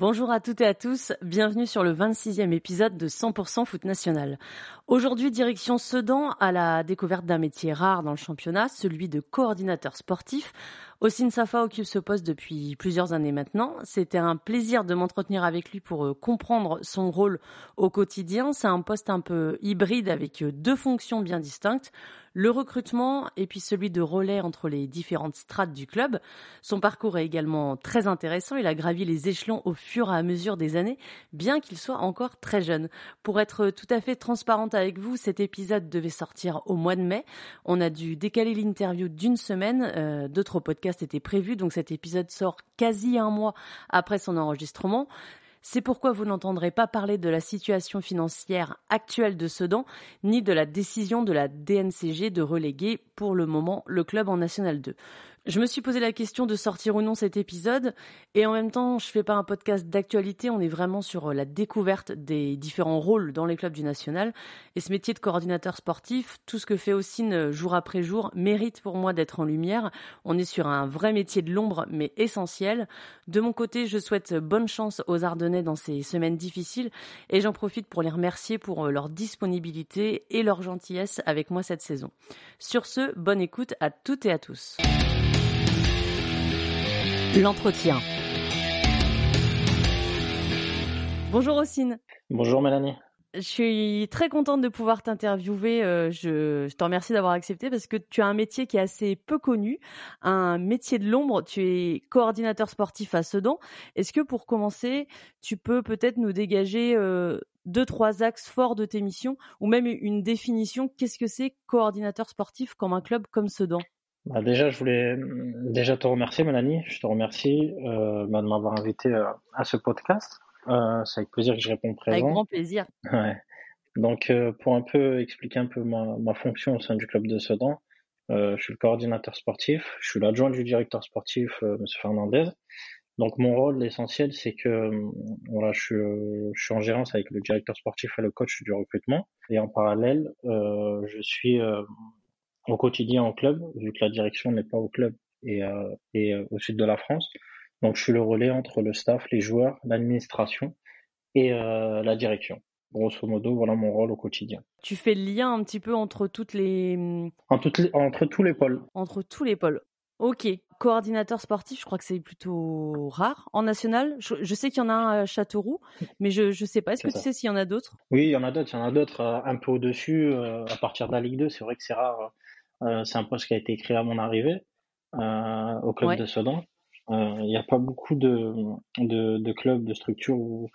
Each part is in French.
Bonjour à toutes et à tous, bienvenue sur le 26e épisode de 100% Foot National. Aujourd'hui, direction Sedan à la découverte d'un métier rare dans le championnat, celui de coordinateur sportif. Ossine Safa occupe ce poste depuis plusieurs années maintenant. C'était un plaisir de m'entretenir avec lui pour euh, comprendre son rôle au quotidien. C'est un poste un peu hybride avec euh, deux fonctions bien distinctes le recrutement et puis celui de relais entre les différentes strates du club. Son parcours est également très intéressant. Il a gravi les échelons au fur et à mesure des années, bien qu'il soit encore très jeune. Pour être tout à fait transparente avec vous, cet épisode devait sortir au mois de mai. On a dû décaler l'interview d'une semaine. Euh, d'autres podcasts étaient prévus, donc cet épisode sort quasi un mois après son enregistrement. C'est pourquoi vous n'entendrez pas parler de la situation financière actuelle de Sedan, ni de la décision de la DNCG de reléguer pour le moment le club en National 2. Je me suis posé la question de sortir ou non cet épisode et en même temps, je fais pas un podcast d'actualité, on est vraiment sur euh, la découverte des différents rôles dans les clubs du national et ce métier de coordinateur sportif, tout ce que fait Ossine euh, jour après jour mérite pour moi d'être en lumière. On est sur un vrai métier de l'ombre mais essentiel. De mon côté, je souhaite bonne chance aux Ardennais dans ces semaines difficiles et j'en profite pour les remercier pour euh, leur disponibilité et leur gentillesse avec moi cette saison. Sur ce, bonne écoute à toutes et à tous. L'entretien. Bonjour Ossine. Bonjour Mélanie. Je suis très contente de pouvoir t'interviewer. Euh, je, je te remercie d'avoir accepté parce que tu as un métier qui est assez peu connu, un métier de l'ombre. Tu es coordinateur sportif à Sedan. Est-ce que pour commencer, tu peux peut-être nous dégager euh, deux, trois axes forts de tes missions ou même une définition? Qu'est-ce que c'est coordinateur sportif comme un club comme Sedan? Bah déjà, je voulais mm, déjà te remercier, Mélanie. Je te remercie euh, bah, de m'avoir invité euh, à ce podcast. Euh, c'est avec plaisir que je réponds présent. Avec grand plaisir. Ouais. Donc, euh, pour un peu expliquer un peu ma, ma, fonction au sein du club de Sedan, euh, je suis le coordinateur sportif. Je suis l'adjoint du directeur sportif, euh, Monsieur Fernandez. Donc, mon rôle, l'essentiel, c'est que voilà, je suis, je suis en gérance avec le directeur sportif et le coach du recrutement. Et en parallèle, je suis au quotidien au club, vu que la direction n'est pas au club et, euh, et euh, au sud de la France. Donc je suis le relais entre le staff, les joueurs, l'administration et euh, la direction. Grosso modo, voilà mon rôle au quotidien. Tu fais le lien un petit peu entre toutes les... En les... entre tous les pôles. Entre tous les pôles. Ok. Coordinateur sportif, je crois que c'est plutôt rare en national. Je, sais qu'il y en a un à Châteauroux, mais je ne sais pas. Est-ce que tu sais s'il y en a d'autres? Oui, il y en a d'autres. Il y en a d'autres un peu au-dessus. à partir de la Ligue 2, c'est vrai que c'est rare c'est un poste qui a été créé à mon arrivée euh, au club de Sedan. Euh, il n'y a pas beaucoup de, de, de, clubs, de structures où,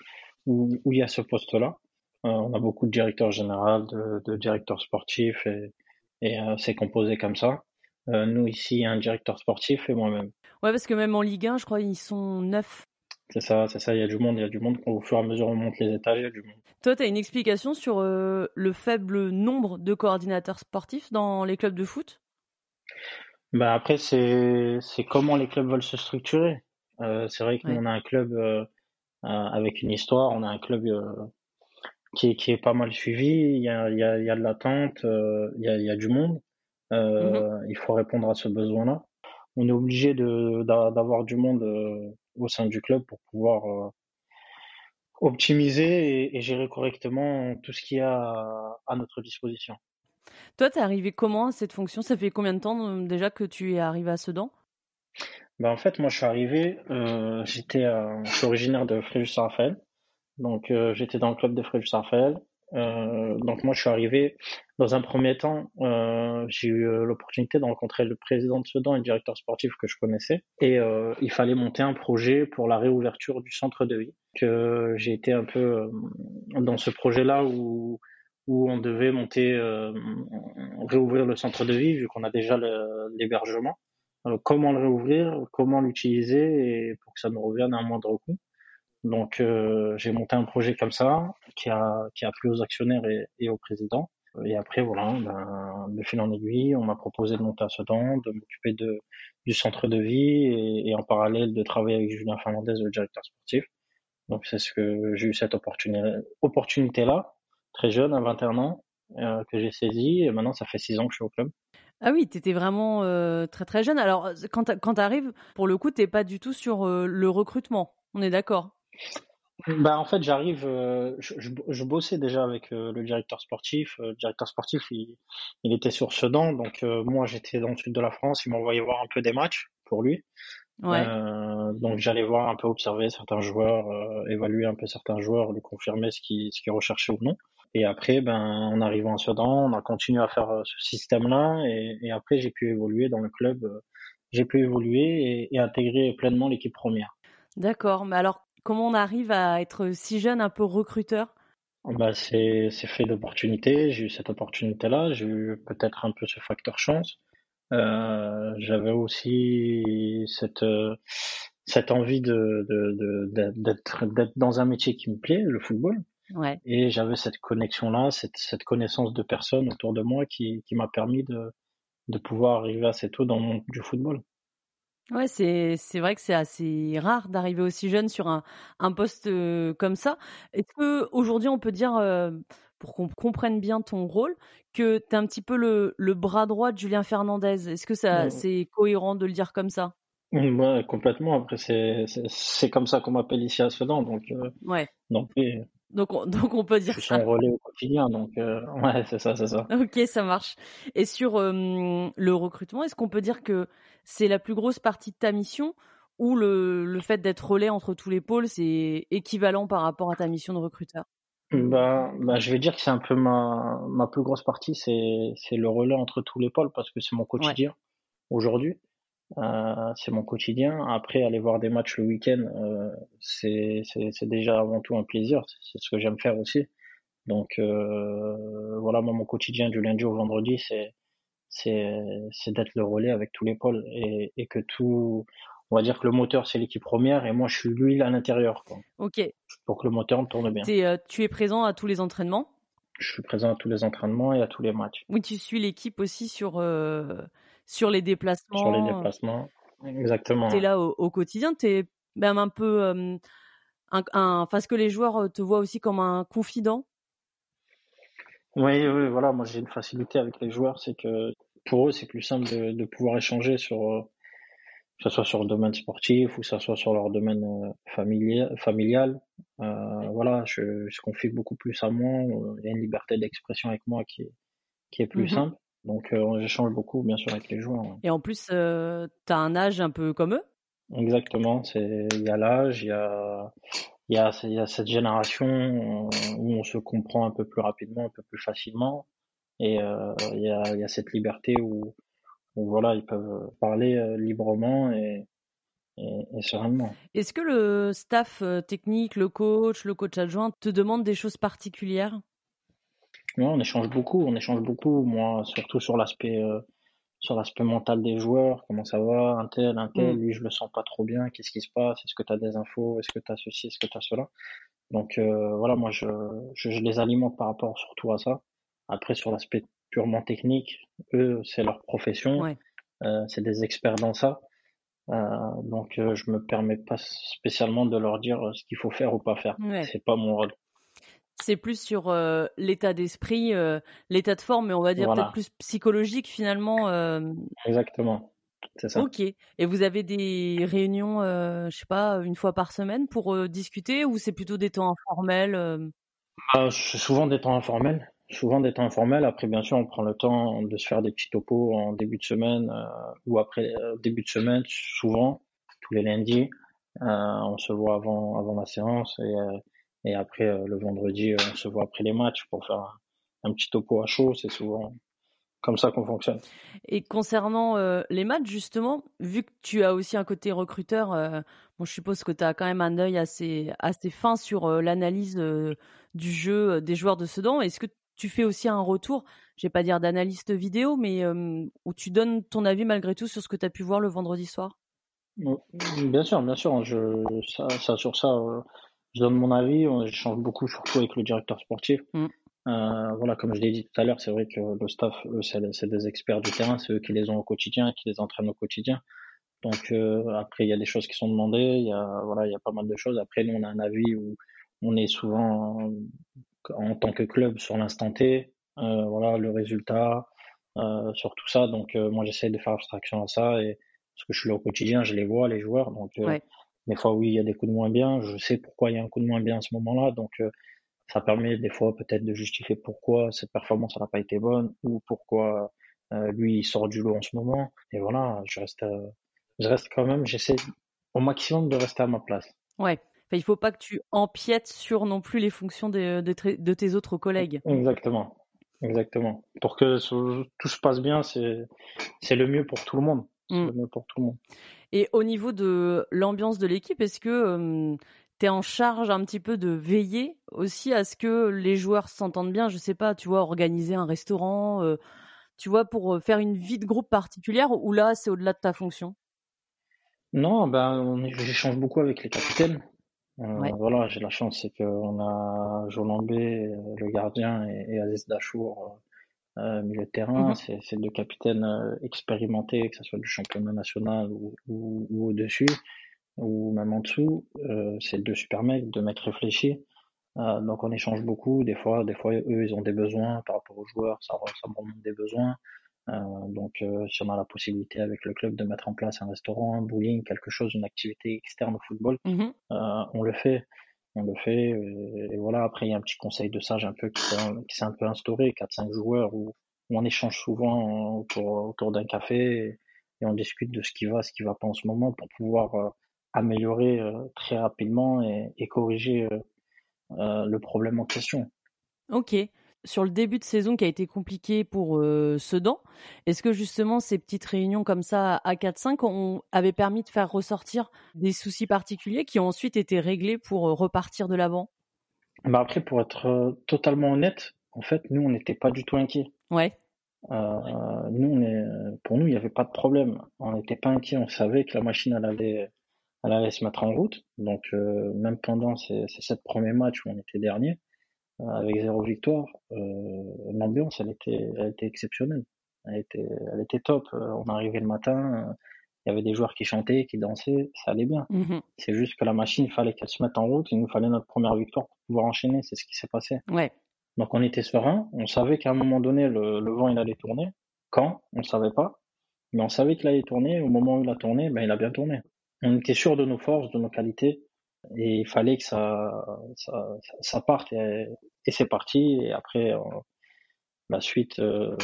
où, où il y a ce poste-là. on a beaucoup de directeurs généraux, de, de directeurs sportifs et, et c'est composé comme ça. nous ici, il y a un directeur sportif et moi-même. Ouais, parce que même en Ligue 1, je crois ils sont neuf. C'est ça, c'est ça. Il y a du monde, il y a du monde. Au fur et à mesure on monte les étages, il y a du monde. Toi, tu as une explication sur euh, le faible nombre de coordinateurs sportifs dans les clubs de foot? Bah après, c'est c'est comment les clubs veulent se structurer. Euh, c'est vrai qu'on a un club euh, avec une histoire, on a un club qui est, qui est pas mal suivi. Il y a, il y a, il y a de l'attente, il y a, il y a du monde. Mm-hmm. Il faut répondre à ce besoin-là. On est obligé de d'avoir du monde au sein du club pour pouvoir optimiser et, gérer correctement tout ce qu'il y a à, notre disposition. Toi, tu es arrivé comment à cette fonction? Ça fait combien de temps euh, déjà que tu es arrivé à Sedan? Ben, En fait, moi, je suis arrivé, euh, j'étais, je suis originaire de Fréjus-Raphaël. Donc, euh, j'étais dans le club de Fréjus-Raphaël. Euh, donc moi, je suis arrivé dans un premier temps. Euh, j'ai eu euh, l'opportunité de rencontrer le président de Sedan et le directeur sportif que je connaissais, et euh, il fallait monter un projet pour la réouverture du centre de vie. Que j'ai été un peu euh, dans ce projet-là où où on devait monter, réouvrir le centre de vie vu qu'on a déjà l'hébergement. comment le réouvrir, comment l'utiliser et pour que ça nous revienne à un moindre coût. Donc euh, j'ai monté un projet comme ça qui a qui a plu aux actionnaires et, et au président. Et après, voilà, ben, de fil en aiguille, on m'a proposé de monter à Sedan, de m'occuper de, du centre de vie et, et, en parallèle de travailler avec Julien Fernandez, le directeur sportif. Donc c'est ce que j'ai eu cette opportunité, là, très jeune, à 21 ans, euh, que j'ai saisi. Et maintenant, ça fait 6 ans que je suis au club. Ah oui, tu étais vraiment euh, très très jeune. Alors quand tu arrives, pour le coup, t'es pas du tout sur euh, le recrutement. On est d'accord bah, en fait, j'arrive, euh, je, je, bossais déjà avec euh, le directeur sportif. Euh, le directeur sportif, il, il était sur Sedan, donc moi j'étais dans le sud de la France. Il m'envoyait voir un peu des matchs pour lui. Ouais. donc j'allais voir un peu observer certains joueurs, évaluer un peu certains joueurs, lui confirmer ce qu'il ce ou non. Et après, ben, en arrivant à Sedan, on a continué à faire ce système-là, et, et après j'ai pu évoluer dans le club. j'ai pu évoluer et, et intégrer pleinement l'équipe première. D'accord, mais alors Comment on arrive à être si jeune, un peu recruteur? Bah, c'est fait d'opportunités. J'ai eu cette opportunité-là. J'ai eu peut-être un peu ce facteur chance. Euh, J'avais aussi cette cette envie de d'être d'être dans un métier qui me plaît, le football. Ouais. Et j'avais cette connexion-là, cette, cette connaissance de personnes autour de moi qui, qui m'a permis de, de pouvoir arriver assez tôt dans le monde du football. Ouais, c'est c'est vrai que c'est assez rare d'arriver aussi jeune sur un un poste comme ça. Est-ce que aujourd'hui on peut dire pour qu'on comprenne bien ton rôle que tu es un petit peu le, le bras droit de Julien Fernandez? Est-ce que ça c'est cohérent de le dire comme ça? Ouais, complètement. Après c'est c'est comme ça qu'on m'appelle ici à Sedan donc Ouais. donc donc on, donc on peut dire ça. relais au quotidien, donc ouais, c'est ça, c'est ça. Ok, ça marche. Et sur le recrutement, est-ce qu'on peut dire que c'est la plus grosse partie de ta mission ou le, le fait d'être relais entre tous les pôles, c'est équivalent par rapport à ta mission de recruteur? Bah, bah, je vais dire que c'est un peu ma, ma plus grosse partie, c'est, c'est le relais entre tous les pôles parce que c'est mon quotidien aujourd'hui. Euh, c'est mon quotidien. Après, aller voir des matchs le week-end, euh, c'est, déjà avant tout un plaisir. C'est ce que j'aime faire aussi. Donc euh, voilà, moi mon quotidien du lundi au vendredi, c'est c'est d'être le relais avec tous les pôles et, et, que tout, on va dire que le moteur c'est l'équipe première et moi je suis l'huile à l'intérieur. Ok. Pour que le moteur tourne bien. Tu es présent à tous les entraînements? Je suis présent à tous les entraînements et à tous les matchs. Oui, tu suis l'équipe aussi sur sur les déplacements. Sur les déplacements, exactement. Tu es là au, quotidien, tu es même un peu euh, un, enfin, ce que les joueurs te voient aussi comme un confident? Oui, oui, voilà. Moi, j'ai une facilité avec les joueurs, c'est que pour eux, c'est plus simple de, de, pouvoir échanger sur, euh, que ce soit sur le domaine sportif ou que ce soit sur leur domaine euh, familial. familial. Euh, voilà, je, je confie beaucoup plus à moi. Il y a une liberté d'expression avec moi qui est, qui est plus mhm. simple. Donc, euh, j'échange beaucoup, bien sûr, avec les joueurs. Et en plus, euh, tu as un âge un peu comme eux Exactement. C'est il y a l'âge, il y a y a, il y a cette génération euh, où on se comprend un peu plus rapidement, un peu plus facilement, et euh, il, y a, il y a cette liberté où, où voilà, ils peuvent parler librement et, et, et sereinement. Est-ce que le staff technique, le coach, le coach adjoint te demande des choses particulières? On échange beaucoup, on échange beaucoup. Moi, surtout sur l'aspect sur l'aspect mental des joueurs, comment ça va, un tel, un tel, mm. lui je le sens pas trop bien, qu'est-ce qui se passe, est-ce que tu as des infos, est-ce que tu as ceci, est-ce que tu as cela. Donc euh, voilà, moi je, je, les alimente par rapport surtout à ça. Après sur l'aspect purement technique, eux c'est leur profession, euh, c'est des experts dans ça. Euh, donc euh, je me permets pas spécialement de leur dire ce qu'il faut faire ou pas faire. C'est pas mon rôle. C'est plus sur euh, l'état d'esprit, euh, l'état de forme, mais on va dire peut-être plus psychologique finalement. Euh... Exactement, c'est ça. Ok. Et vous avez des réunions, je sais pas, une fois par semaine pour discuter, ou c'est plutôt des temps informels bah, Souvent des temps informels. Souvent des temps informels. Après, bien sûr, on prend le temps de se faire des petits topos en début de semaine ou après début de semaine. Souvent, tous les lundis, on se voit avant avant la séance et et après, euh, le vendredi, euh, on se voit après les matchs pour faire un, petit topo à chaud. C'est souvent comme ça qu'on fonctionne. Et concernant euh, les matchs, justement, vu que tu as aussi un côté recruteur, bon, je suppose que tu as quand même un œil assez, assez fin sur l'analyse du jeu des joueurs de Sedan. Est-ce que tu fais aussi un retour, je vais pas dire d'analyste vidéo, mais où tu donnes ton avis malgré tout sur ce que tu as pu voir le vendredi soir? Bien sûr, bien sûr. Je, ça, ça sur ça, je donne mon avis, j'échange beaucoup, surtout avec le directeur sportif. Mm. voilà, comme je l'ai dit tout à l'heure, c'est vrai que le staff, eux, c'est des experts du terrain, c'est eux qui les ont au quotidien, qui les entraînent au quotidien. Donc après, il y a des choses qui sont demandées, il y a voilà, il y a pas mal de choses. Après, nous, on a un avis où on est souvent en tant que club sur l'instant T, euh, voilà le résultat, euh, sur tout ça. Donc euh, moi j'essaie de faire abstraction à ça et parce que je suis là au quotidien, je les vois les joueurs. Donc des fois oui il y a des coups de moins bien, je sais pourquoi il y a un coup de moins bien à ce moment-là. Donc ça permet des fois peut-être de justifier pourquoi cette performance n'a pas été bonne ou pourquoi lui il sort du lot en ce moment. Et voilà, je reste, je reste quand même, j'essaie au maximum de rester à ma place. Ouais, il faut pas que tu empiètes sur non plus les fonctions de, de, tes autres collègues. Exactement. Exactement. Pour que tout se passe bien, c'est le mieux pour tout le monde. Mm. Le mieux pour tout le monde. Et au niveau de l'ambiance de l'équipe, est-ce que tu es en charge un petit peu de veiller aussi à ce que les joueurs s'entendent bien? Je sais pas, tu vois, organiser un restaurant, euh, tu vois, pour faire une vie de groupe particulière, ou là, c'est au-delà de ta fonction? Non, ben, j'échange beaucoup avec les capitaines. Euh, voilà, j'ai la chance, c'est qu'on a Jolambé, le gardien, et, Aziz Dachour, euh, milieu de terrain. Mmh c'est deux capitaines euh, expérimentés, que ce soit du championnat national ou, ou, au-dessus, ou même en dessous. Euh, c'est deux super mecs, deux mecs réfléchis. Donc on échange beaucoup. Des fois, des fois, eux, ils ont des besoins par rapport aux joueurs, ça, ça remonte des besoins. Donc, si on a la possibilité avec le club de mettre en place un restaurant, un bowling, quelque chose, une activité externe au football, mmh euh, on le fait. On le fait. Et, voilà, après, il y a un petit conseil de sage un peu qui s'est un peu instauré, 4-5 joueurs, où, on échange souvent autour, d'un café et, on discute de ce qui va, ce qui va pas en ce moment pour pouvoir améliorer très rapidement et corriger le problème en question. Ok sur le début de saison qui a été compliqué pour euh, Sedan, est-ce que justement ces petites réunions comme ça à 4-5 ont, avaient permis de faire ressortir des soucis particuliers qui ont ensuite été réglés pour euh, repartir de l'avant? Bah Après, pour être euh, totalement honnête, en fait, nous, on n'était pas du tout inquiets. Ouais. nous, on est, pour nous, il n'y avait pas de problème. On n'était pas inquiets. On savait que la machine, elle allait, elle allait se mettre en route. Donc, même pendant ces, ces sept premiers matchs où on était dernier, avec zéro victoire, euh, l'ambiance elle était, elle était exceptionnelle. Elle était, elle était top. Euh, on arrivait le matin, euh, il y avait des joueurs qui chantaient, qui dansaient, ça allait bien. Mmh c'est juste que la machine, il fallait qu'elle se mette en route. Il nous fallait notre première victoire pour pouvoir enchaîner. C'est ce qui s'est passé. Ouais. Donc on était serein. On savait qu'à un moment donné, le, le vent il allait tourner. Quand? On ne savait pas. Mais on savait qu'il allait tourner. Au moment où il a tourné, ben, il a bien tourné. On était sûr de nos forces, de nos qualités et il fallait que ça, ça, ça parte et, et c'est parti. Et après, euh, la suite, euh,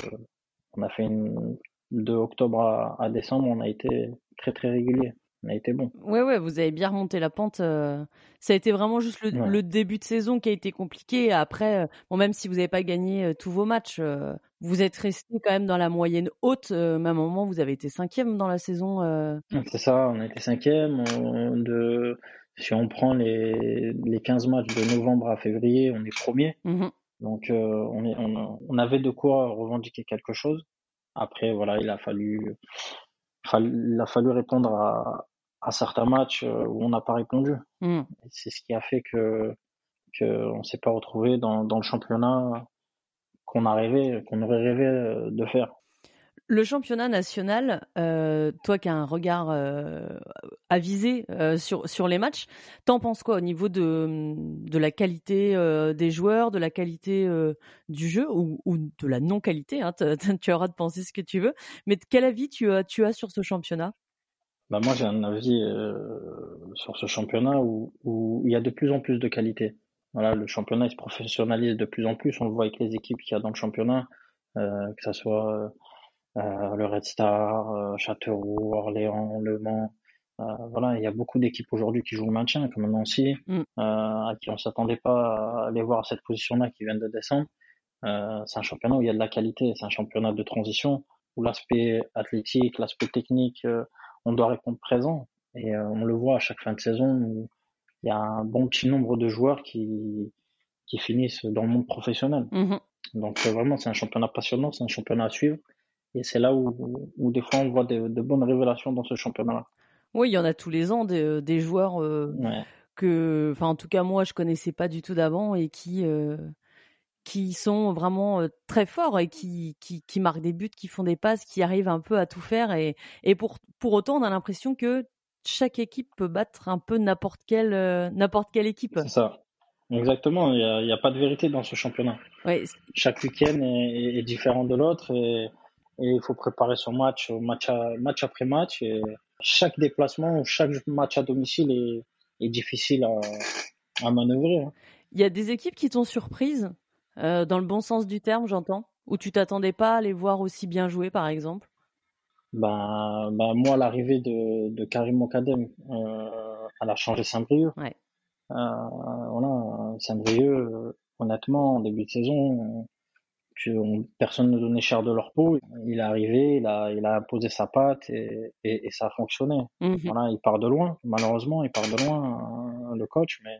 on a fait une, de octobre à, à, décembre, on a été très très régulier. On a été bon. Ouais, ouais, vous avez bien remonté la pente. Euh. ça a été vraiment juste le, le, début de saison qui a été compliqué. Après, bon, même si vous n'avez pas gagné tous vos matchs, vous êtes resté quand même dans la moyenne haute. même à un moment, vous avez été cinquième dans la saison. C'est ça, on a été cinquième. de si on prend les, les 15 matchs de novembre à février, on est premier. Mmh Donc euh, on, est, on, on, avait de quoi revendiquer quelque chose. Après, voilà, il a fallu, il a fallu répondre à, à certains matchs euh, où on n'a pas répondu. Mmh. C'est ce qui a fait que qu'on s'est pas retrouvé dans, dans le championnat qu'on a rêvé, qu'on aurait rêvé de faire. Le championnat national, euh, toi qui as un regard euh, avisé euh, sur, les matchs, t'en penses quoi au niveau de, la qualité des joueurs, de la qualité du jeu ou, de la non-qualité hein, Tu auras de penser ce que tu veux. Mais quel avis tu as, tu as sur ce championnat? Bah Moi, j'ai un avis sur ce championnat où, il y a de plus en plus de qualité. Voilà, le championnat se professionnalise de plus en plus. On le voit avec les équipes qu'il y a dans le championnat, que ce soit le Red Star, euh, Châteauroux, Orléans, Le Mans. Euh, voilà, il y a beaucoup d'équipes aujourd'hui qui jouent le maintien, comme Nancy, mm. à qui on s'attendait pas à aller voir cette position-là qui vient de descendre. c'est un championnat où il y a de la qualité, c'est un championnat de transition où l'aspect athlétique, l'aspect technique, on doit répondre présent. Et on le voit à chaque fin de saison où il y a un bon petit nombre de joueurs qui, qui finissent dans le monde professionnel. Mm-hmm. Donc vraiment, c'est un championnat passionnant, c'est un championnat à suivre. Et c'est là où, où, des fois on voit de, de bonnes révélations dans ce championnat-là. Oui, il y en a tous les ans des, des joueurs euh, que, enfin en tout cas moi je connaissais pas du tout d'avant et qui euh, qui sont vraiment très forts et qui, qui, qui, marquent des buts, qui font des passes, qui arrivent un peu à tout faire. Et, et pour, pour autant, on a l'impression que chaque équipe peut battre un peu n'importe quelle, n'importe quelle équipe. C'est ça. Exactement. Il n'y a, a, pas de vérité dans ce championnat. Ouais. Chaque week-end est, est, différent de l'autre et, et, il faut préparer son match, match, match après match. Et chaque déplacement ou chaque match à domicile est, est difficile à, à manœuvrer. Hein. Il y a des équipes qui t'ont surprise euh, dans le bon sens du terme, j'entends Ou tu t'attendais pas à les voir aussi bien jouer, par exemple? Ben, ben moi, l'arrivée de, de Karim Mokadem, euh, elle a changé Saint-Brieuc. Ouais. Euh, voilà, Saint-Brieuc, euh, honnêtement, en début de saison, on, personne ne donnait cher de leur peau. Il est arrivé, il a, il a imposé sa patte et, et, et ça a fonctionné. Mmh voilà, il part de loin, malheureusement, il part de loin, le coach, mais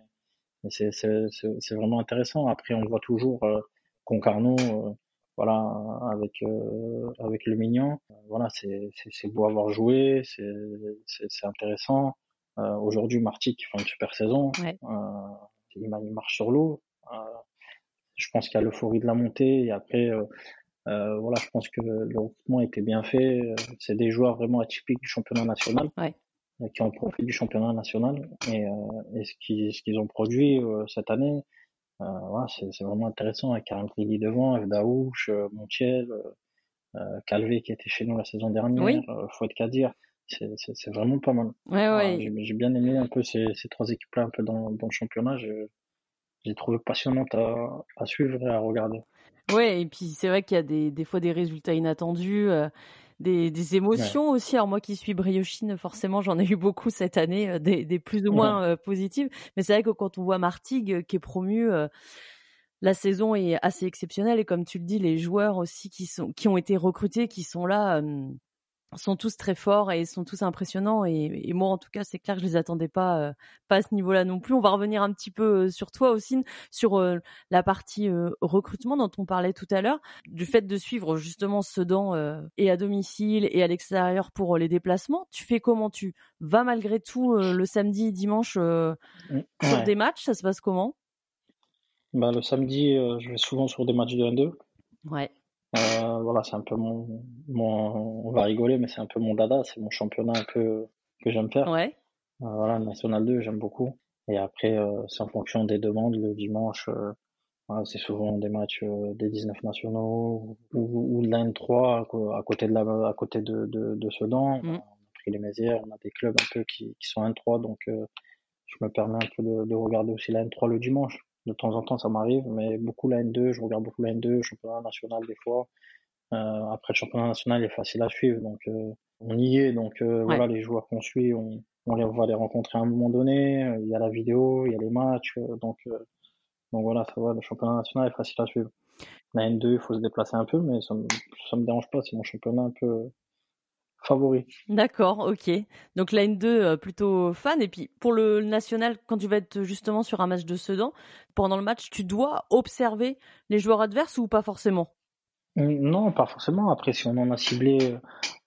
c'est vraiment intéressant. Après, on voit toujours euh, Concarneau, euh, voilà, avec euh, avec le Mignon. Voilà, c'est beau avoir joué, c'est intéressant. Euh, Aujourd'hui, Marty qui fait une super saison, ouais. il, il, marche sur l'eau. Je pense qu'il y a l'euphorie de la montée et après. voilà, je pense que le recrutement était bien fait. C'est des joueurs vraiment atypiques du championnat national. Ouais qui ont profité du championnat national et, euh, et ce qu'ils ce qu'ils ont produit euh, cette année, euh, voilà, c'est vraiment intéressant avec Karim Trigui devant, Evdaouche, Montiel, Calvé qui était chez nous la saison dernière, oui. Fouad Kadir. C'est vraiment pas mal. Ouais, ouais. J'ai bien aimé un peu ces, ces trois équipes-là un peu dans, dans le championnat. J'ai trouvé passionnante à, à, suivre et à regarder. Ouais, et puis c'est vrai qu'il y a des, des fois des résultats inattendus. Euh, des, des émotions ouais. aussi. Alors moi qui suis briochine, forcément j'en ai eu beaucoup cette année, euh, des, des, plus ou moins ouais. euh, positives. Mais c'est vrai que quand on voit Martigues qui est promu, la saison est assez exceptionnelle et comme tu le dis, les joueurs aussi qui sont qui ont été recrutés, qui sont là sont tous très forts et sont tous impressionnants et, et moi en tout cas c'est clair que je les attendais pas euh, pas à ce niveau-là non plus. On va revenir un petit peu euh, sur toi aussi sur euh, la partie recrutement dont on parlait tout à l'heure, du fait de suivre justement Sedan et à domicile et à l'extérieur pour les déplacements. Tu fais comment? Tu vas malgré tout le samedi, dimanche mmh, ouais. sur des matchs, ça se passe comment? Bah, le samedi, je vais souvent sur des matchs de 1-2. Ouais. Euh, voilà, c'est un peu mon, mon, on va rigoler, mais c'est un peu mon dada, c'est mon championnat un peu que j'aime faire. Ouais. Euh, voilà, National 2, j'aime beaucoup. Et après, euh, c'est en fonction des demandes. Le dimanche, euh, voilà, c'est souvent des matchs euh, des 19 nationaux ou, ou de la N3 à côté de la, à côté de, de, de Sedan. Mm. On a pris les Mézières, on a des clubs un peu qui, qui sont N3, donc je me permets un peu de, de regarder aussi la N3 le dimanche. De temps en temps, ça m'arrive, mais beaucoup la N2, je regarde beaucoup la N2, championnat national des fois. Euh, après, le championnat national est facile à suivre, donc euh, on y est. Donc euh, ouais. voilà, les joueurs qu'on suit, on, on, les, on, va les rencontrer à un moment donné. Il y a la vidéo, il y a les matchs, donc donc voilà, ça va. Le championnat national est facile à suivre. La N2, il faut se déplacer un peu, mais ça me, ça me dérange pas. C'est mon championnat un peu favori. D'accord, ok. Donc la N2 euh, plutôt fan. Et puis pour le national, quand tu vas être justement sur un match de Sedan, pendant le match, tu dois observer les joueurs adverses ou pas forcément? Non, pas forcément. Après, si on en a ciblé,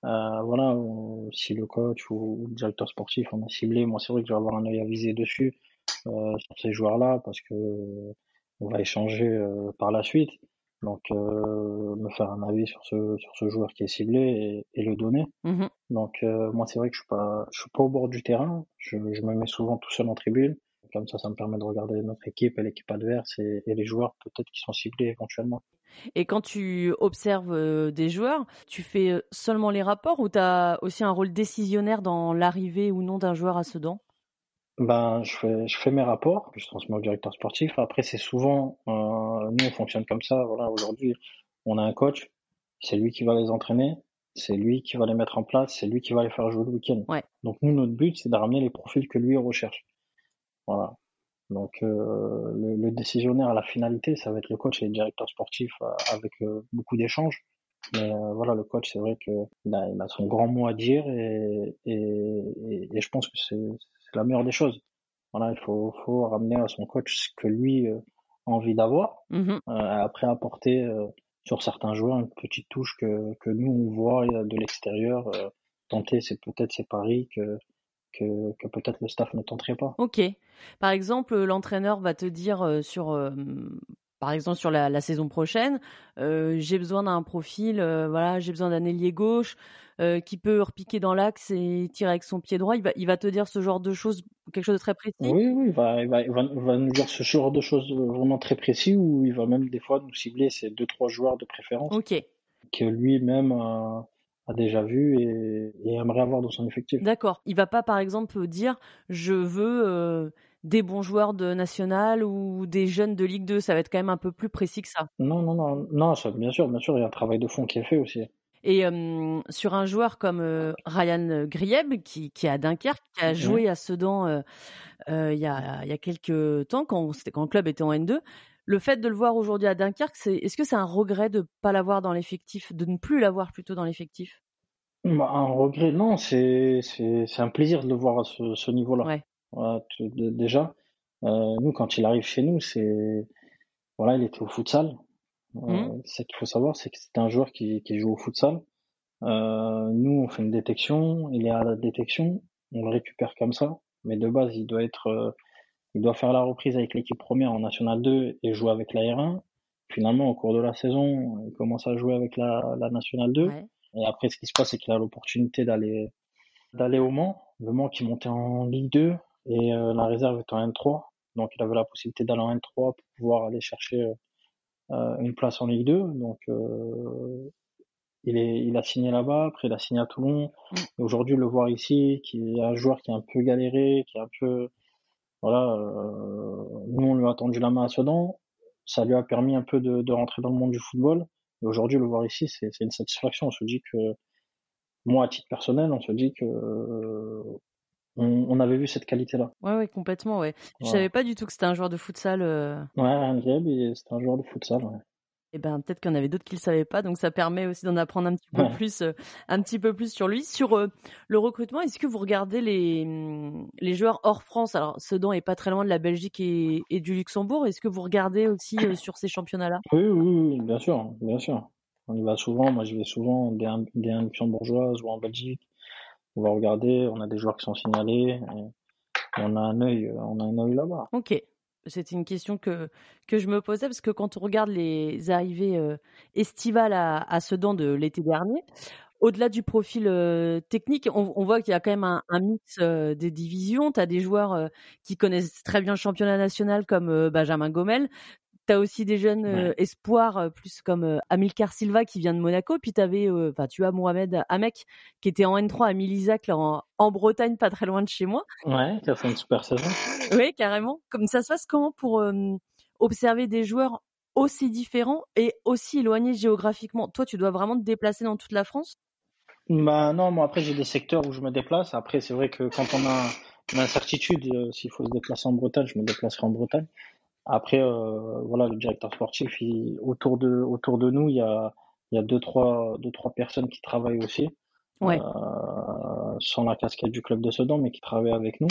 euh, voilà, on, si le coach ou, le directeur sportif en a ciblé, moi c'est vrai que je vais avoir un œil avisé dessus euh, sur ces joueurs-là parce que on va échanger euh, par la suite. Donc, euh, me faire un avis sur ce, sur ce joueur qui est ciblé et, et le donner. Mmh. Donc, euh, moi, c'est vrai que je suis pas, je suis pas au bord du terrain. Je, je, me mets souvent tout seul en tribune. Comme ça, ça me permet de regarder notre équipe et l'équipe adverse et, et, les joueurs peut-être qui sont ciblés éventuellement. Et quand tu observes euh, des joueurs, tu fais seulement les rapports ou tu as aussi un rôle décisionnaire dans l'arrivée ou non d'un joueur à Sedan ben, je fais, je fais mes rapports, je transmets au directeur sportif. Après, c'est souvent, euh, nous, on fonctionne comme ça. Voilà, aujourd'hui, on a un coach, c'est lui qui va les entraîner, c'est lui qui va les mettre en place, c'est lui qui va les faire jouer le week-end. Ouais. Donc, nous, notre but, c'est de ramener les profils que lui recherche. Voilà. Donc, euh, le, le, décisionnaire à la finalité, ça va être le coach et le directeur sportif euh, avec beaucoup d'échanges. Mais voilà, le coach, c'est vrai qu'il a, il a son grand mot à dire et, et, et, et je pense que c'est la meilleure des choses. Voilà, il faut, faut ramener à son coach ce que lui euh, a envie d'avoir. Mmh. Euh, après apporter euh, sur certains joueurs une petite touche que, que nous on voit de l'extérieur. tenter, c'est peut-être ces paris que que, que peut-être le staff ne tenterait pas. Ok. Par exemple, l'entraîneur va te dire sur par exemple sur la, saison prochaine, j'ai besoin d'un profil, voilà, j'ai besoin d'un ailier gauche qui peut repiquer dans l'axe et tirer avec son pied droit. Il va, il va te dire ce genre de choses, quelque chose de très précis? Oui, oui, il va, il va, il va, nous dire ce genre de choses vraiment très précis où il va même des fois nous cibler ces deux trois joueurs de préférence. Ok. Que lui-même a, déjà vu et, et, aimerait avoir dans son effectif. D'accord. Il va pas par exemple dire je veux des bons joueurs de national ou des jeunes de Ligue 2 Ça va être quand même un peu plus précis que ça. Non, non, non, non ça, bien sûr, bien sûr, il y a un travail de fond qui est fait aussi. Et sur un joueur comme Ryan Grieb, qui, qui est à Dunkerque, qui a joué à Sedan euh, il, y a, il y a quelques temps, quand, quand le club était en N2, le fait de le voir aujourd'hui à Dunkerque, c'est, est-ce que c'est un regret de ne pas l'avoir dans l'effectif, de ne plus l'avoir plutôt dans l'effectif? Bah, Un regret, non, c'est, c'est, c'est un plaisir de le voir à ce, ce niveau-là. Ouais déjà, euh, nous, quand il arrive chez nous, c'est voilà, il était au futsal. Euh, mmh. Ce qu'il faut savoir, c'est que c'est un joueur qui, qui joue au futsal. Euh, nous, on fait une détection, il est à la détection, on le récupère comme ça, mais de base, il doit être, il doit faire la reprise avec l'équipe première en National 2 et jouer avec la R1. Finalement, au cours de la saison, il commence à jouer avec la, la National 2. Et après, ce qui se passe, c'est qu'il a l'opportunité d'aller d'aller au Mans. Le Mans qui montait en Ligue 2 et euh, la réserve est en N3. Donc il avait la possibilité d'aller en N3 pour pouvoir aller chercher euh, euh, une place en Ligue 2. Donc il, est, il a signé là-bas, après il a signé à Toulon. Mm. Et aujourd'hui, le voir ici, qui est un joueur qui a un peu galéré, qui est un peu... Voilà, nous on lui a tendu la main à Sedan. Ça lui a permis un peu de, de rentrer dans le monde du football. Et aujourd'hui, le voir ici, c'est une satisfaction. On se dit que, moi, à titre personnel, on se dit que on, avait vu cette qualité-là. Ouais, ouais, complètement, ouais. Je savais pas du tout que c'était un joueur de futsal. Euh... Ouais, c'était un joueur de futsal, ouais. Et eh ben peut-être qu'il y en avait d'autres qui le savaient pas, donc ça permet aussi d'en apprendre un petit peu plus, euh, un petit peu plus sur lui. Sur euh, le recrutement, est-ce que vous regardez les les joueurs hors France? Alors Sedan est pas très loin de la Belgique et, du Luxembourg. Est-ce que vous regardez aussi euh, sur ces championnats-là? Oui, oui, bien sûr, bien sûr. On y va souvent. Moi, je vais souvent des, des luxembourgeoises ou en Belgique on va regarder, on a des joueurs qui sont signalés, on a un œil, on a un œil là-bas. Ok. C'était une question que, je me posais parce que quand on regarde les arrivées euh, estivales à, Sedan de l'été dernier, au-delà du profil euh, technique, on, voit qu'il y a quand même un, un mix euh, des divisions. Tu as des joueurs qui connaissent très bien le championnat national comme Benjamin Gomel. Tu as aussi des jeunes euh, espoirs euh, plus comme euh, Amilcar Silva qui vient de Monaco, puis avais, enfin tu as Mohamed Amek qui était en N3 à Milizac en, en, Bretagne, pas très loin de chez moi. Ouais, qui a fait une super saison. Oui, carrément. Comme ça se passe comment pour observer des joueurs aussi différents et aussi éloignés géographiquement? Toi, tu dois vraiment te déplacer dans toute la France? Bah non, moi après j'ai des secteurs où je me déplace. Après, c'est vrai que quand on a une incertitude, s'il faut se déplacer en Bretagne, je me déplacerai en Bretagne. Après, euh, voilà, le directeur sportif, il, autour de autour de nous, il y a il y a deux trois deux trois personnes qui travaillent aussi, ouais. euh, sans la casquette du club de Sedan, mais qui travaillent avec nous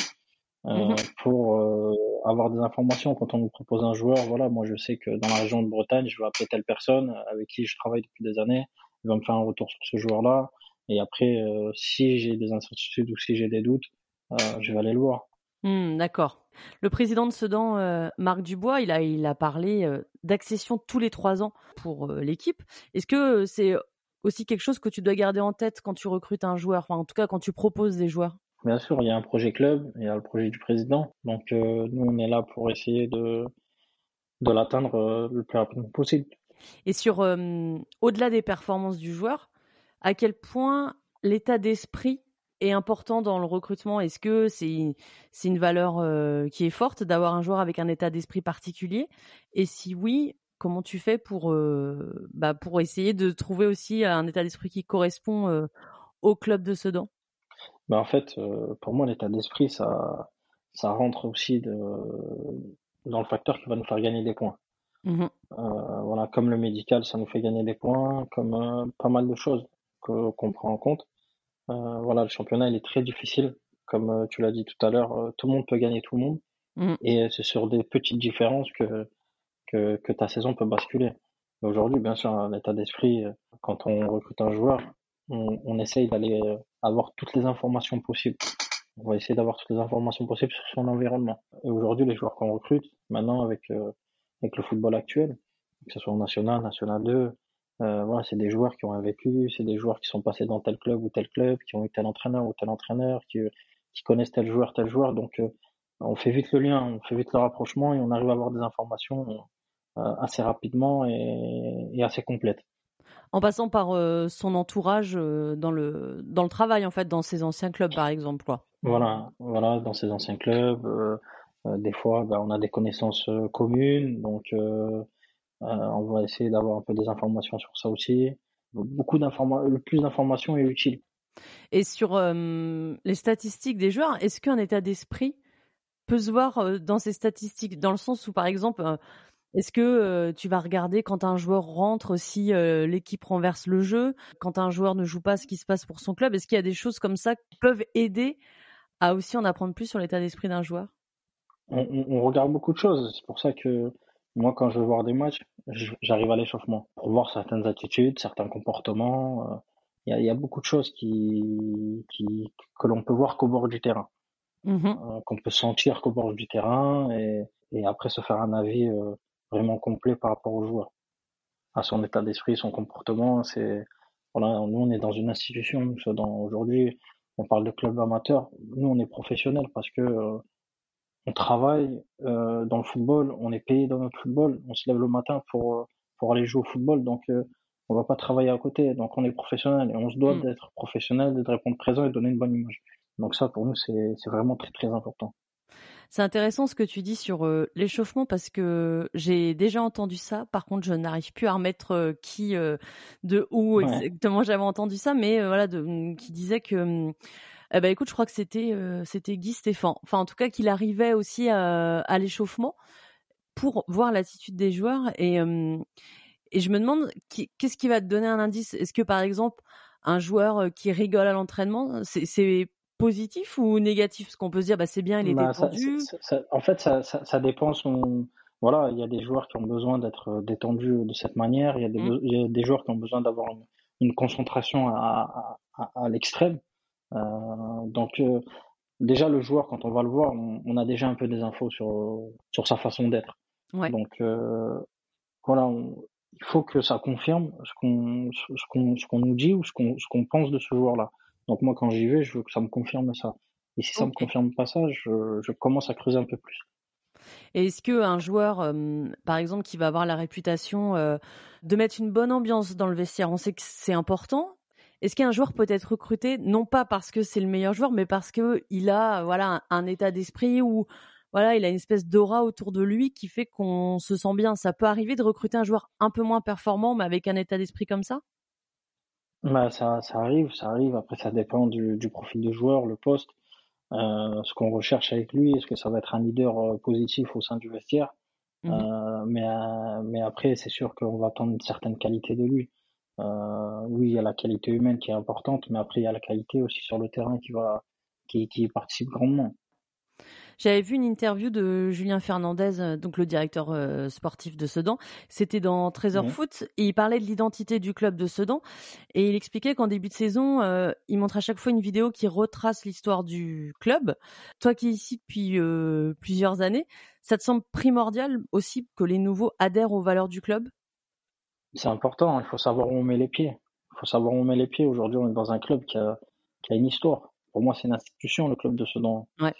euh, mhm. pour euh, avoir des informations quand on nous propose un joueur. Voilà, moi je sais que dans la région de Bretagne, je vais appeler telle personne avec qui je travaille depuis des années, il va me faire un retour sur ce joueur-là. Et après, euh, si j'ai des incertitudes ou si j'ai des doutes, euh, je vais aller le voir. Mmh, d'accord. Le président de Sedan, euh, Marc Dubois, il a, il a parlé euh, d'accession tous les trois ans pour euh, l'équipe. Est-ce que c'est aussi quelque chose que tu dois garder en tête quand tu recrutes un joueur, enfin, en tout cas quand tu proposes des joueurs Bien sûr, il y a un projet club, il y a le projet du président. Donc nous, on est là pour essayer de, de l'atteindre le plus rapidement possible. Et sur au-delà des performances du joueur, à quel point l'état d'esprit est important dans le recrutement Est-ce que c'est c'est une valeur euh, qui est forte d'avoir un joueur avec un état d'esprit particulier? Et si oui, comment tu fais pour euh, bah, pour essayer de trouver aussi un état d'esprit qui correspond euh, au club de Sedan? Bah en fait, pour moi, l'état d'esprit, ça ça rentre aussi de, dans le facteur qui va nous faire gagner des points. Mmh voilà, comme le médical, ça nous fait gagner des points, comme pas mal de choses qu'on prend en compte. Euh, voilà, le championnat il est très difficile, comme euh, tu l'as dit tout à l'heure. Euh, tout le monde peut gagner tout le monde, mmh. et c'est sur des petites différences que que, que ta saison peut basculer. Aujourd'hui, bien sûr, un état d'esprit, quand on recrute un joueur, on, on essaye d'aller avoir toutes les informations possibles. On va essayer d'avoir toutes les informations possibles sur son environnement. Et aujourd'hui, les joueurs qu'on recrute, maintenant avec avec le football actuel, que ce soit en national, national 2. Euh, voilà, c'est des joueurs qui ont un vécu, c'est des joueurs qui sont passés dans tel club ou tel club, qui ont eu tel entraîneur ou tel entraîneur, qui, qui connaissent tel joueur, tel joueur. Donc, euh, on fait vite le lien, on fait vite le rapprochement et on arrive à avoir des informations euh, assez rapidement et, et, assez complètes. En passant par euh, son entourage euh, dans le dans le travail en fait, dans ses anciens clubs par exemple quoi. Voilà, voilà, dans ses anciens clubs. des fois, ben, on a des connaissances communes, donc on va essayer d'avoir un peu des informations sur ça aussi. Beaucoup d'informations, le plus d'informations est utile. Et sur les statistiques des joueurs, est-ce qu'un état d'esprit peut se voir dans ces statistiques, dans le sens où, par exemple, est-ce que tu vas regarder quand un joueur rentre si l'équipe renverse le jeu, quand un joueur ne joue pas ce qui se passe pour son club Est-ce qu'il y a des choses comme ça qui peuvent aider à aussi en apprendre plus sur l'état d'esprit d'un joueur? On, regarde beaucoup de choses. C'est pour ça que moi, quand je veux voir des matchs, j'arrive à l'échauffement pour voir certaines attitudes, certains comportements. Il y, a, beaucoup de choses qui, qui que l'on peut voir qu'au bord du terrain. Mmh euh, qu'on peut sentir qu'au bord du terrain et, et, après se faire un avis euh, vraiment complet par rapport au joueur, à son état d'esprit, son comportement. C'est voilà, nous on est dans une institution. Aujourd'hui, on parle de club amateur. Nous on est professionnels parce que euh, on travaille euh, dans le football, on est payé dans notre football, on se lève le matin pour pour aller jouer au football. Donc on va pas travailler à côté. Donc on est professionnel et on se doit mmh. d'être professionnel, de répondre présent et de donner une bonne image. Donc ça, pour nous, c'est vraiment très très important. C'est intéressant ce que tu dis sur euh, l'échauffement parce que j'ai déjà entendu ça. Par contre, je n'arrive plus à remettre euh, qui, euh, de où exactement j'avais entendu ça, mais voilà, de, mm, qui disait que, mm, eh ben écoute, je crois que c'était c'était Guy Stéphane. Enfin, en tout cas, qu'il arrivait aussi à, à l'échauffement pour voir l'attitude des joueurs et et je me demande qu'est-ce qui va te donner un indice? Est-ce que par exemple un joueur qui rigole à l'entraînement, c'est positif ou négatif? Ce qu'on peut se dire, bah, c'est bien, il est bah, détendu. en fait, ça, dépend. Son... Voilà, il y a des joueurs qui ont besoin d'être euh, détendus de cette manière. Il y a des, mmh. il y a des joueurs qui ont besoin d'avoir une, concentration à, à, à, l'extrême. Euh, donc, euh, déjà, le joueur, quand on va le voir, on, a déjà un peu des infos sur, sur sa façon d'être. Ouais. Donc, euh, voilà, il faut que ça confirme ce qu'on ce nous dit ou ce qu'on ce qu'on pense de ce joueur-là. Donc moi, quand j'y vais, je veux que ça me confirme ça. Et si ça me confirme pas ça, je, je commence à creuser un peu plus. Est-ce que un joueur, par exemple, qui va avoir la réputation de mettre une bonne ambiance dans le vestiaire, on sait que c'est important. Est-ce qu'un joueur peut être recruté? Non pas parce que c'est le meilleur joueur, mais parce que il a voilà un, état d'esprit ou voilà il a une espèce d'aura autour de lui qui fait qu'on se sent bien. Ça peut arriver de recruter un joueur un peu moins performant, mais avec un état d'esprit comme ça? Bah, ça, ça arrive, ça arrive. Après, ça dépend du, du profil du joueur, le poste, euh, ce qu'on recherche avec lui. Est-ce que ça va être un leader euh, positif au sein du vestiaire? Mmh euh, mais, euh, mais après, c'est sûr qu'on va attendre une certaine qualité de lui. Euh, oui, il y a la qualité humaine qui est importante, mais après, il y a la qualité aussi sur le terrain qui va qui, qui participe grandement. J'avais vu une interview de Julien Fernandez, euh, donc le directeur euh, sportif de Sedan. C'était dans Trésor Foot et il parlait de l'identité du club de Sedan et il expliquait qu'en début de saison, euh, il montre à chaque fois une vidéo qui retrace l'histoire du club. Toi qui es ici depuis plusieurs années, ça te semble primordial aussi que les nouveaux adhèrent aux valeurs du club? C'est important, il faut savoir où on met les pieds. Il faut savoir où on met les pieds. Aujourd'hui, on est dans un club qui a, qui a une histoire. Pour moi, c'est une institution, le club de Sedan. Ouais.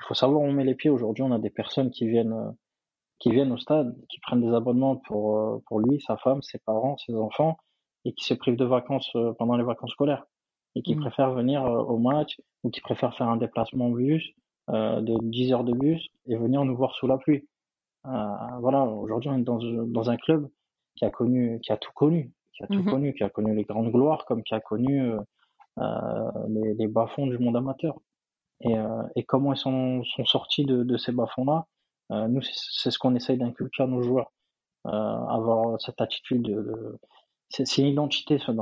Il faut savoir où on met les pieds. Aujourd'hui, on a des personnes qui viennent, euh, qui viennent au stade, qui prennent des abonnements pour, euh, pour lui, sa femme, ses parents, ses enfants, et qui se privent de vacances euh, pendant les vacances scolaires, et qui mmh. préfèrent venir au match, ou qui préfèrent faire un déplacement en bus, de 10 heures de bus, et venir nous voir sous la pluie. voilà, aujourd'hui, on est dans, dans un club qui a connu, qui a tout connu, qui a tout mmh connu, qui a connu les grandes gloires, comme qui a connu les, les bas-fonds du monde amateur. Et, euh, et comment ils sont, sont sortis de, de ces bas-fonds-là, euh, nous, c'est ce qu'on essaye d'inculquer à nos joueurs. Euh, avoir cette attitude de... C'est une identité, ce.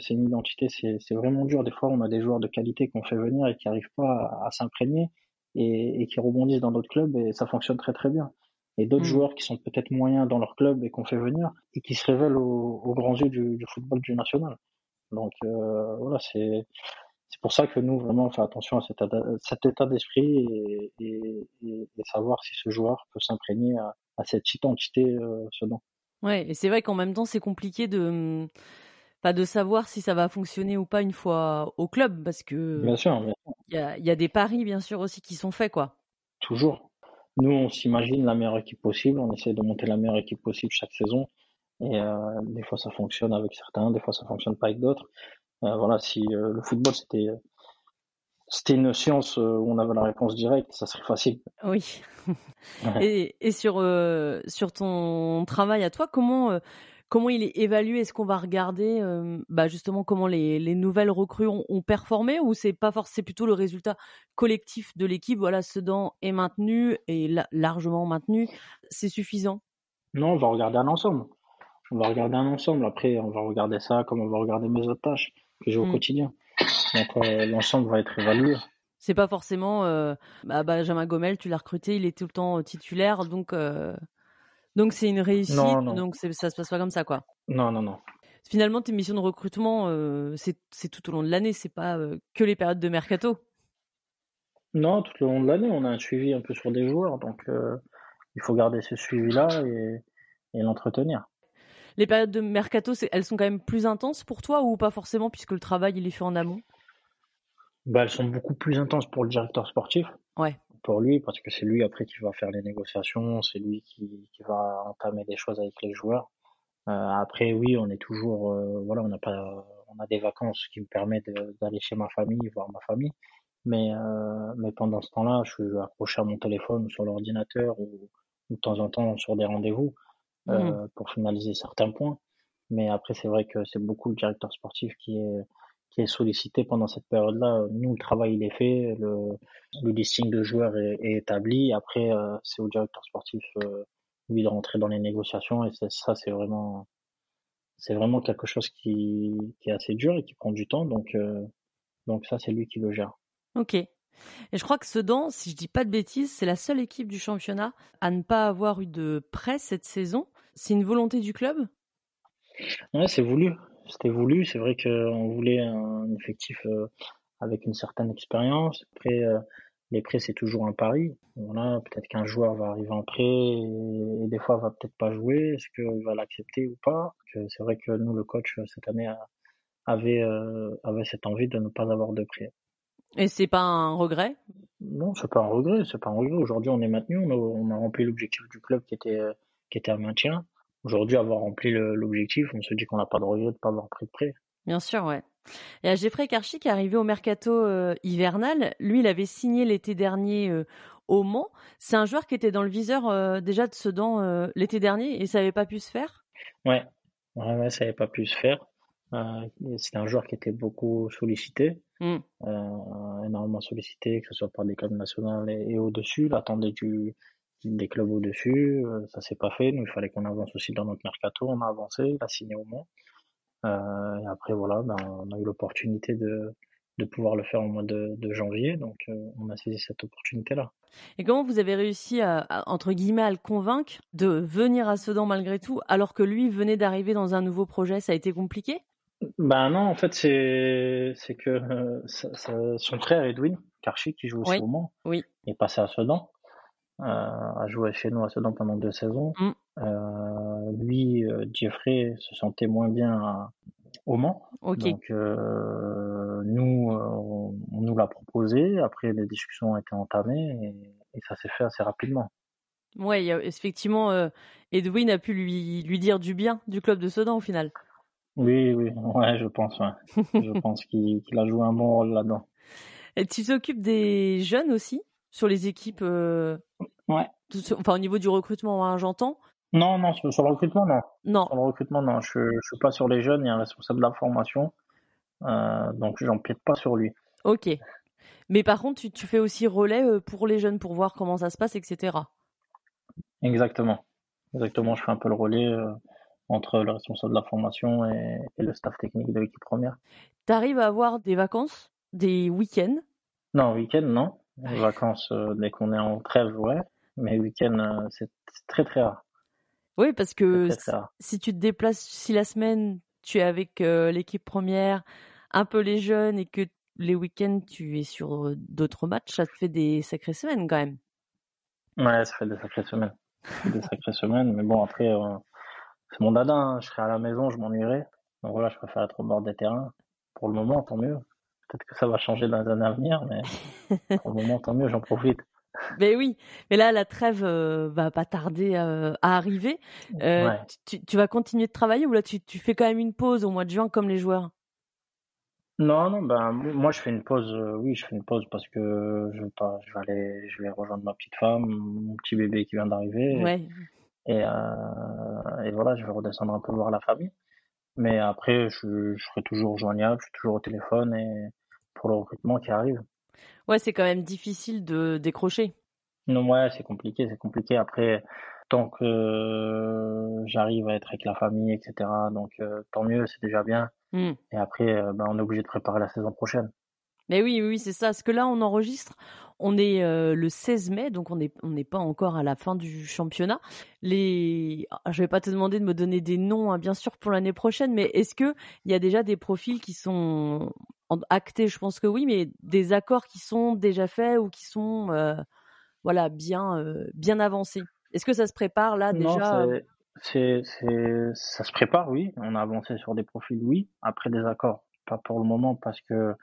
C'est une identité, c'est vraiment dur. Des fois, on a des joueurs de qualité qu'on fait venir et qui n'arrivent pas à, s'imprégner et, et, qui rebondissent dans d'autres clubs et ça fonctionne très très bien. Et d'autres mmh. joueurs qui sont peut-être moyens dans leur club et qu'on fait venir et qui se révèlent aux, grands yeux du, du, football du national. Donc euh, voilà, c'est c'est pour ça que nous, vraiment, on fait attention à cet, état d'esprit et, et, et, savoir si ce joueur peut s'imprégner à cette identité euh, Sedan. Ouais, et c'est vrai qu'en même temps, c'est compliqué de pas de savoir si ça va fonctionner ou pas une fois au club, parce que bien sûr, il y a, y a, des paris bien sûr aussi qui sont faits, quoi. Toujours. Nous, on s'imagine la meilleure équipe possible, on essaie de monter la meilleure équipe possible chaque saison, et euh, des fois ça fonctionne avec certains, des fois ça fonctionne pas avec d'autres. Euh, voilà, si euh, le football c'était c'était une science euh, où on avait la réponse directe, ça serait facile. Oui. et, et, sur euh, sur ton travail à toi, comment euh, comment il est évalué Est-ce qu'on va regarder bah justement comment les, les nouvelles recrues ont, ont performé ou c'est pas forcément c'est plutôt le résultat collectif de l'équipe Voilà, Sedan est maintenu et largement maintenu, c'est suffisant? Non, on va regarder un ensemble. On va regarder un ensemble. Après, on va regarder ça comme on va regarder mes autres tâches que j'ai au mmh. quotidien. Donc euh, l'ensemble va être évalué. C'est pas forcément euh, bah, Benjamin Gomel, tu l'as recruté, il est tout le temps euh, titulaire, donc donc c'est une réussite, donc ça se passe pas comme ça quoi. Non non non. Finalement, tes missions de recrutement, c'est tout au long de l'année, c'est pas que les périodes de mercato. Non, tout au long de l'année, on a un suivi un peu sur des joueurs, donc il faut garder ce suivi-là et, et l'entretenir les périodes de mercato, elles sont quand même plus intenses pour toi ou pas forcément puisque le travail il est fait en amont? Bah, elles sont beaucoup plus intenses pour le directeur sportif. Ouais. Pour lui, parce que c'est lui après qui va faire les négociations, c'est lui qui, qui, va entamer des choses avec les joueurs. Euh, après, oui, on est toujours, euh, voilà, on n'a pas, on a des vacances qui me permettent d'aller chez ma famille, voir ma famille. Mais, euh, mais pendant ce temps-là, je suis accroché à mon téléphone ou sur l'ordinateur ou, de temps en temps sur des rendez-vous euh, mmh. pour finaliser certains points. Mais après, c'est vrai que c'est beaucoup le directeur sportif qui est qui est sollicité pendant cette période-là. Nous, le travail il est fait, le, le listing de joueurs est, est établi. Après, euh, c'est au directeur sportif euh, lui de rentrer dans les négociations et ça, c'est vraiment c'est vraiment quelque chose qui, qui est assez dur et qui prend du temps. Donc euh, donc ça, c'est lui qui le gère. Ok. Et je crois que Sedan, si je dis pas de bêtises, c'est la seule équipe du championnat à ne pas avoir eu de prêt cette saison. C'est une volonté du club? Ouais, c'est voulu c'était voulu. C'est vrai qu'on voulait un effectif euh, avec une certaine expérience. Après, euh, les prêts, c'est toujours un pari. Voilà, peut-être qu'un joueur va arriver en prêt et, des fois va peut-être pas jouer. Est-ce qu'il va l'accepter ou pas? C'est vrai que nous, le coach, cette année, avait, euh, avait cette envie de ne pas avoir de prêt. Et c'est pas un regret? Non, c'est pas un regret. C'est pas un regret. Aujourd'hui, on est maintenu. On a, on a rempli l'objectif du club qui était qui était un maintien aujourd'hui, avoir rempli l'objectif, on se dit qu'on n'a pas de regret de ne pas avoir pris de prêt. Bien sûr, ouais. Et à Jeffrey Karchi qui est arrivé au mercato euh, hivernal, lui, il avait signé l'été dernier euh, au Mans. C'est un joueur qui était dans le viseur euh, déjà de Sedan l'été dernier et ça n'avait pas pu se faire. Ouais, ouais, ouais ça n'avait pas pu se faire. C'était un joueur qui était beaucoup sollicité, mmh. énormément sollicité, que ce soit par des clubs nationaux et, et au-dessus. Il attendait du, des clubs au-dessus. Euh, ça s'est pas fait. Nous, il fallait qu'on avance aussi dans notre mercato. On a avancé, il a signé au moins. Euh, et après, voilà, ben, on a eu l'opportunité de, de pouvoir le faire au mois de, de janvier. Donc, euh, on a saisi cette opportunité-là. Et comment vous avez réussi à, entre guillemets, à le convaincre de venir à Sedan malgré tout, alors que lui venait d'arriver dans un nouveau projet Ça a été compliqué? Ben non, en fait, c'est c'est que son frère Edwin Karchi, qui joue aussi au Mans, oui. est passé à Sedan. Euh, a joué chez nous à Sedan pendant deux saisons. Mm. Euh, lui, euh, Jeffrey, se sentait moins bien au Mans. Donc nous, on, nous l'a proposé. Après, les discussions ont été entamées et, ça s'est fait assez rapidement. Ouais, effectivement, Edwin a pu lui, lui dire du bien du club de Sedan au final. Oui, oui, ouais, je pense, je pense qu'il a joué un bon rôle là-dedans. Tu t'occupes des jeunes aussi? Sur les équipes euh, Ouais. Enfin, au niveau du recrutement, hein, j'entends. Non, non, sur, le recrutement, non. Non. Sur le recrutement, non. Je ne suis pas sur les jeunes, il y a un responsable de la formation. Euh, donc, j'empiète pas sur lui. Ok. Mais par contre, tu, tu fais aussi relais euh, pour les jeunes pour voir comment ça se passe, etc. Exactement. Exactement, je fais un peu le relais euh, entre le responsable de la formation et, le staff technique de l'équipe première. Tu arrives à avoir des vacances, des week-ends? Non, week-end, non. Vacances, euh, dès qu'on est en trêve, ouais. Mais week-end, euh, c'est très très rare. Oui, parce que si tu te déplaces, si la semaine tu es avec euh, l'équipe première, un peu les jeunes et que les week-ends tu es sur d'autres matchs, ça te fait des sacrées semaines quand même. Ouais, ça fait des sacrées semaines. des sacrées semaines. Mais bon, après, euh, c'est mon dada. Hein. Je serai à la maison, je m'ennuierai. Donc voilà, je préfère être au bord des terrains. Pour le moment, tant mieux. Peut-être que ça va changer dans les années à venir, mais pour le moment, tant mieux, j'en profite. Mais oui, mais là, la trêve euh, va pas tarder à arriver. tu, vas continuer de travailler ou là, tu, tu fais quand même une pause au mois de juin comme les joueurs? Non, non, ben moi je fais une pause, euh, oui, je fais une pause parce que je vais pas, je vais aller, je vais rejoindre ma petite femme, mon petit bébé qui vient d'arriver, Ouais. et, euh, et voilà, je vais redescendre un peu voir la famille. Mais après, je, je serai toujours joignable, je suis toujours au téléphone et pour le recrutement qui arrive. Ouais, c'est quand même difficile de décrocher. Non, ouais, c'est compliqué, c'est compliqué. Après, tant que j'arrive à être avec la famille, etc. Donc euh, tant mieux, c'est déjà bien. Mmh. Et après, euh, ben, on est obligé de préparer la saison prochaine. Mais oui, oui, c'est ça. Parce que là, on enregistre, on est euh, le 16 mai, donc on n'est on pas encore à la fin du championnat. Les, ah, je vais pas te demander de me donner des noms, hein, bien sûr, pour l'année prochaine, mais est-ce que il y a déjà des profils qui sont actés? Je pense que oui, mais des accords qui sont déjà faits ou qui sont, euh, voilà, bien, bien avancés. Est-ce que ça se prépare là déjà? c'est, ça se prépare, oui. On a avancé sur des profils, oui. Après des accords, pas pour le moment, parce que, euh,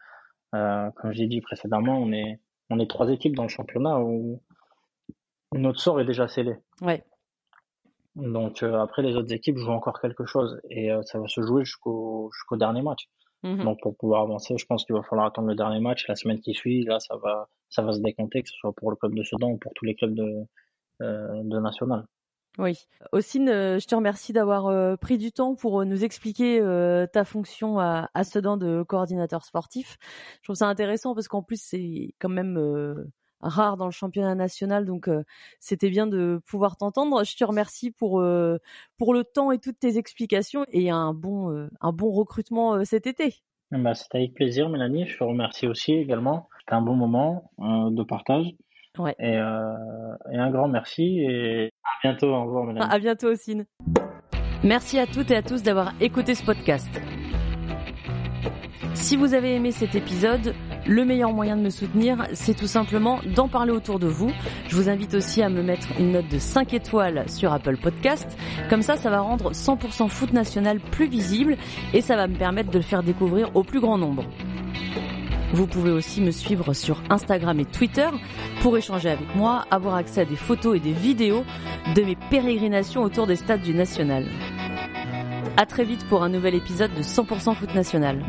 comme j'ai dit précédemment, on est, on est trois équipes dans le championnat où notre sort est déjà scellé. Ouais. Donc euh, après, les autres équipes jouent encore quelque chose et euh, ça va se jouer jusqu'au jusqu'au dernier match. Mmh Donc pour pouvoir avancer, je pense qu'il va falloir attendre le dernier match, la semaine qui suit. Là, ça va, ça va se décompter, que ce soit pour le club de Sedan ou pour tous les clubs de, de national. Oui. Ossine, euh, je te remercie d'avoir euh, pris du temps pour euh, nous expliquer ta fonction à, Sedan de coordinateur sportif. Je trouve ça intéressant parce qu'en plus c'est quand même rare dans le championnat national, donc c'était bien de pouvoir t'entendre. Je te remercie pour pour le temps et toutes tes explications et un bon un bon recrutement cet été. Bah, c'était avec plaisir, Mélanie. Je te remercie aussi également. C'était un bon moment de partage. Ouais. Et, euh, et, un grand merci et à bientôt. Au revoir, À bientôt, Ossine. Merci à toutes et à tous d'avoir écouté ce podcast. Si vous avez aimé cet épisode, le meilleur moyen de me soutenir, c'est tout simplement d'en parler autour de vous. Je vous invite aussi à me mettre une note de 5 étoiles sur Apple Podcast. Comme ça, ça va rendre 100% foot national plus visible et ça va me permettre de le faire découvrir au plus grand nombre. Vous pouvez aussi me suivre sur Instagram et Twitter pour échanger avec moi, avoir accès à des photos et des vidéos de mes pérégrinations autour des stades du National. À très vite pour un nouvel épisode de 100% Foot National.